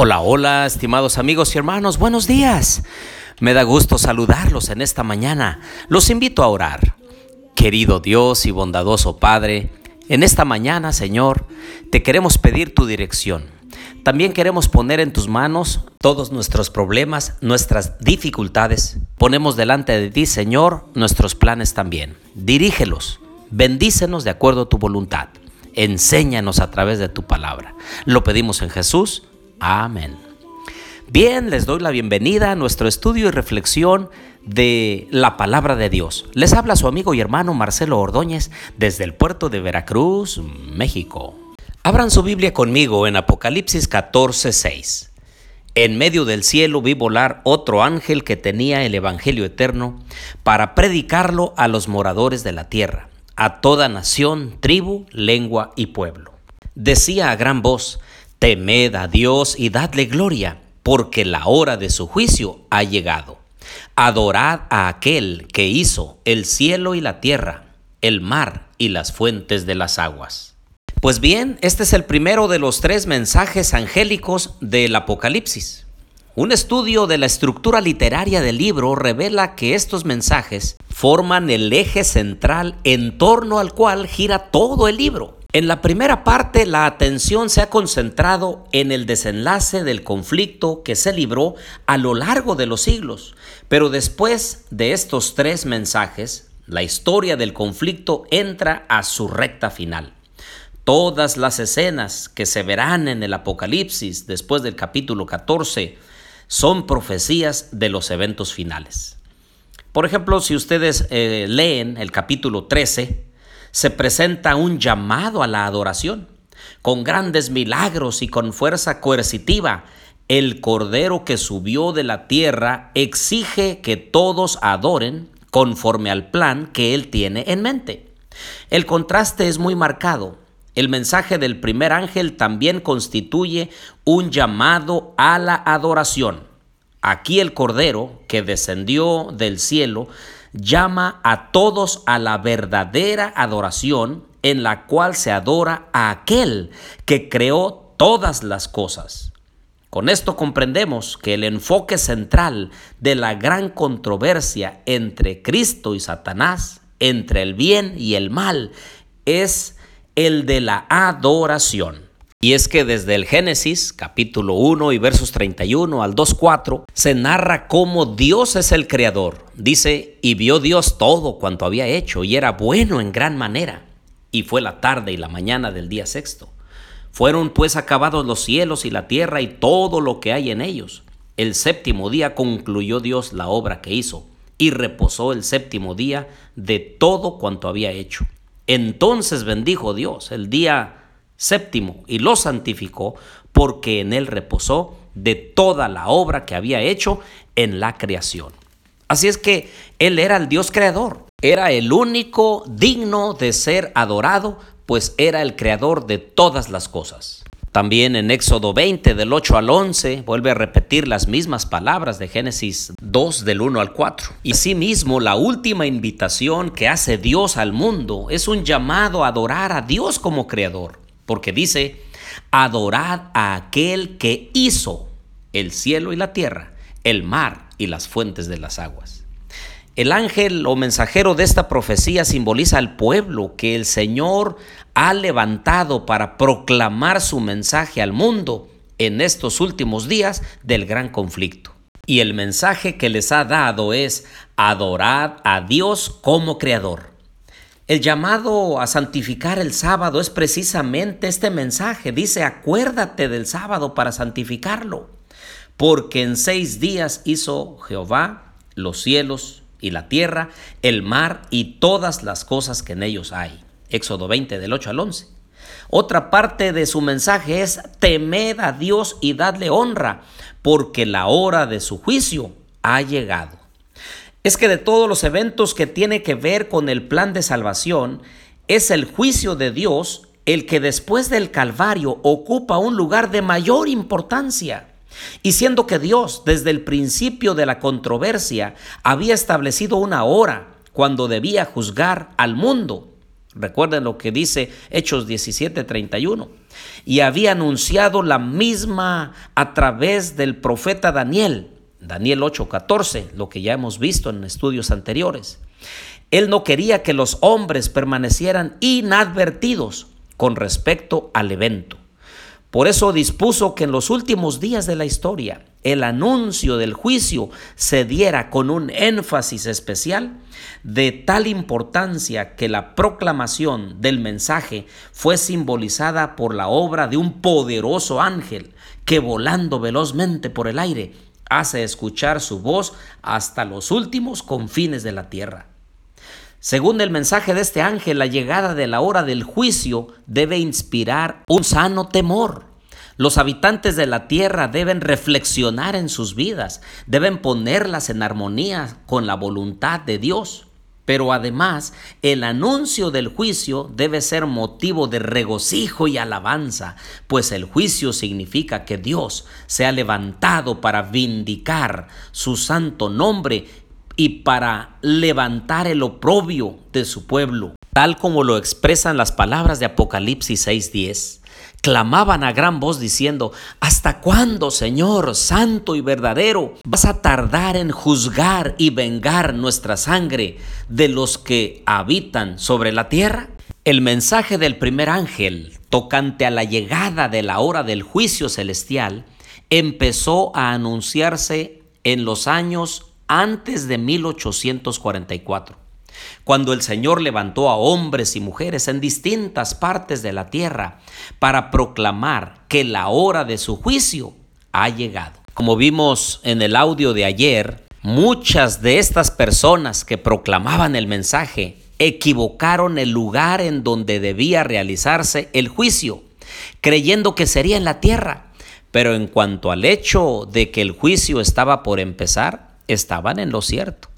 Hola, hola, estimados amigos y hermanos, buenos días. Me da gusto saludarlos en esta mañana. Los invito a orar. Querido Dios y bondadoso Padre, en esta mañana, Señor, te queremos pedir tu dirección. También queremos poner en tus manos todos nuestros problemas, nuestras dificultades. Ponemos delante de ti, Señor, nuestros planes también. Dirígelos, bendícenos de acuerdo a tu voluntad. Enséñanos a través de tu palabra. Lo pedimos en Jesús. Amén. Bien, les doy la bienvenida a nuestro estudio y reflexión de la palabra de Dios. Les habla su amigo y hermano Marcelo Ordóñez desde el puerto de Veracruz, México. Abran su Biblia conmigo en Apocalipsis 14:6. En medio del cielo vi volar otro ángel que tenía el Evangelio eterno para predicarlo a los moradores de la tierra, a toda nación, tribu, lengua y pueblo. Decía a gran voz, Temed a Dios y dadle gloria, porque la hora de su juicio ha llegado. Adorad a aquel que hizo el cielo y la tierra, el mar y las fuentes de las aguas. Pues bien, este es el primero de los tres mensajes angélicos del Apocalipsis. Un estudio de la estructura literaria del libro revela que estos mensajes forman el eje central en torno al cual gira todo el libro. En la primera parte, la atención se ha concentrado en el desenlace del conflicto que se libró a lo largo de los siglos, pero después de estos tres mensajes, la historia del conflicto entra a su recta final. Todas las escenas que se verán en el Apocalipsis después del capítulo 14 son profecías de los eventos finales. Por ejemplo, si ustedes eh, leen el capítulo 13, se presenta un llamado a la adoración. Con grandes milagros y con fuerza coercitiva, el Cordero que subió de la tierra exige que todos adoren conforme al plan que Él tiene en mente. El contraste es muy marcado. El mensaje del primer ángel también constituye un llamado a la adoración. Aquí el Cordero que descendió del cielo llama a todos a la verdadera adoración en la cual se adora a aquel que creó todas las cosas. Con esto comprendemos que el enfoque central de la gran controversia entre Cristo y Satanás, entre el bien y el mal, es el de la adoración. Y es que desde el Génesis, capítulo 1 y versos 31 al 2.4, se narra cómo Dios es el creador. Dice, y vio Dios todo cuanto había hecho, y era bueno en gran manera. Y fue la tarde y la mañana del día sexto. Fueron pues acabados los cielos y la tierra y todo lo que hay en ellos. El séptimo día concluyó Dios la obra que hizo, y reposó el séptimo día de todo cuanto había hecho. Entonces bendijo Dios el día séptimo y lo santificó porque en él reposó de toda la obra que había hecho en la creación. Así es que él era el Dios creador, era el único digno de ser adorado, pues era el creador de todas las cosas. También en Éxodo 20 del 8 al 11 vuelve a repetir las mismas palabras de Génesis 2 del 1 al 4. Y asimismo la última invitación que hace Dios al mundo es un llamado a adorar a Dios como creador porque dice, adorad a aquel que hizo el cielo y la tierra, el mar y las fuentes de las aguas. El ángel o mensajero de esta profecía simboliza al pueblo que el Señor ha levantado para proclamar su mensaje al mundo en estos últimos días del gran conflicto. Y el mensaje que les ha dado es adorad a Dios como creador. El llamado a santificar el sábado es precisamente este mensaje. Dice, acuérdate del sábado para santificarlo, porque en seis días hizo Jehová los cielos y la tierra, el mar y todas las cosas que en ellos hay. Éxodo 20 del 8 al 11. Otra parte de su mensaje es temed a Dios y dadle honra, porque la hora de su juicio ha llegado es que de todos los eventos que tiene que ver con el plan de salvación, es el juicio de Dios el que después del Calvario ocupa un lugar de mayor importancia. Y siendo que Dios desde el principio de la controversia había establecido una hora cuando debía juzgar al mundo, Recuerden lo que dice Hechos 17:31. Y había anunciado la misma a través del profeta Daniel, Daniel 8:14, lo que ya hemos visto en estudios anteriores. Él no quería que los hombres permanecieran inadvertidos con respecto al evento. Por eso dispuso que en los últimos días de la historia el anuncio del juicio se diera con un énfasis especial de tal importancia que la proclamación del mensaje fue simbolizada por la obra de un poderoso ángel que volando velozmente por el aire hace escuchar su voz hasta los últimos confines de la tierra. Según el mensaje de este ángel, la llegada de la hora del juicio debe inspirar un sano temor. Los habitantes de la tierra deben reflexionar en sus vidas, deben ponerlas en armonía con la voluntad de Dios. Pero además, el anuncio del juicio debe ser motivo de regocijo y alabanza, pues el juicio significa que Dios se ha levantado para vindicar su santo nombre y para levantar el oprobio de su pueblo, tal como lo expresan las palabras de Apocalipsis 6:10. Clamaban a gran voz diciendo, ¿Hasta cuándo, Señor, santo y verdadero, vas a tardar en juzgar y vengar nuestra sangre de los que habitan sobre la tierra? El mensaje del primer ángel, tocante a la llegada de la hora del juicio celestial, empezó a anunciarse en los años antes de 1844, cuando el Señor levantó a hombres y mujeres en distintas partes de la tierra para proclamar que la hora de su juicio ha llegado. Como vimos en el audio de ayer, muchas de estas personas que proclamaban el mensaje equivocaron el lugar en donde debía realizarse el juicio, creyendo que sería en la tierra. Pero en cuanto al hecho de que el juicio estaba por empezar, estaban en lo cierto.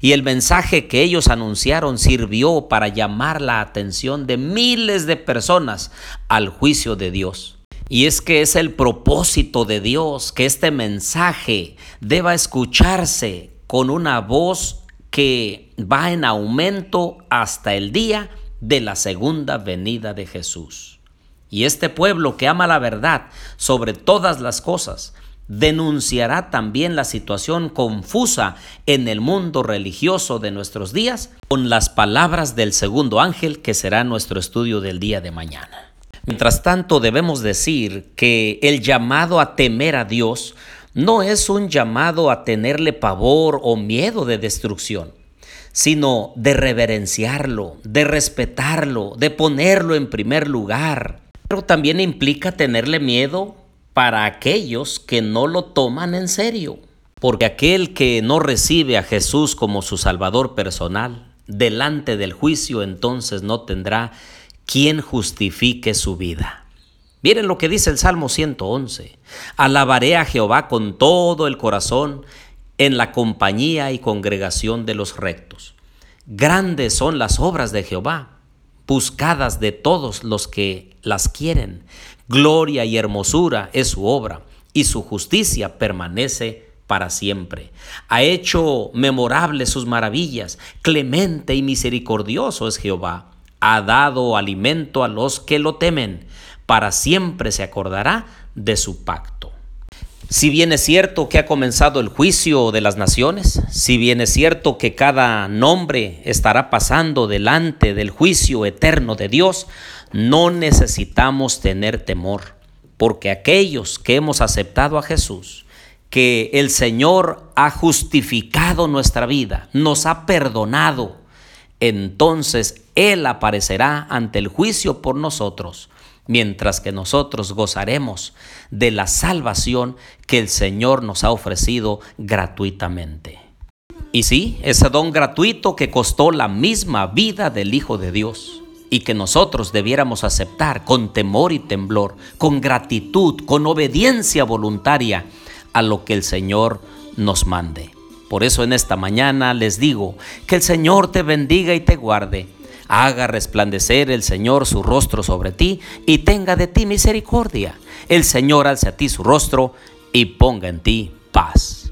Y el mensaje que ellos anunciaron sirvió para llamar la atención de miles de personas al juicio de Dios. Y es que es el propósito de Dios que este mensaje deba escucharse con una voz que va en aumento hasta el día de la segunda venida de Jesús. Y este pueblo que ama la verdad sobre todas las cosas, denunciará también la situación confusa en el mundo religioso de nuestros días con las palabras del segundo ángel que será nuestro estudio del día de mañana. Mientras tanto, debemos decir que el llamado a temer a Dios no es un llamado a tenerle pavor o miedo de destrucción, sino de reverenciarlo, de respetarlo, de ponerlo en primer lugar. Pero también implica tenerle miedo para aquellos que no lo toman en serio. Porque aquel que no recibe a Jesús como su Salvador personal, delante del juicio entonces no tendrá quien justifique su vida. Miren lo que dice el Salmo 111. Alabaré a Jehová con todo el corazón en la compañía y congregación de los rectos. Grandes son las obras de Jehová, buscadas de todos los que las quieren. Gloria y hermosura es su obra, y su justicia permanece para siempre. Ha hecho memorables sus maravillas, clemente y misericordioso es Jehová. Ha dado alimento a los que lo temen, para siempre se acordará de su pacto. Si bien es cierto que ha comenzado el juicio de las naciones, si bien es cierto que cada nombre estará pasando delante del juicio eterno de Dios, no necesitamos tener temor, porque aquellos que hemos aceptado a Jesús, que el Señor ha justificado nuestra vida, nos ha perdonado, entonces Él aparecerá ante el juicio por nosotros, mientras que nosotros gozaremos de la salvación que el Señor nos ha ofrecido gratuitamente. Y sí, ese don gratuito que costó la misma vida del Hijo de Dios y que nosotros debiéramos aceptar con temor y temblor, con gratitud, con obediencia voluntaria a lo que el Señor nos mande. Por eso en esta mañana les digo que el Señor te bendiga y te guarde, haga resplandecer el Señor su rostro sobre ti y tenga de ti misericordia. El Señor alce a ti su rostro y ponga en ti paz.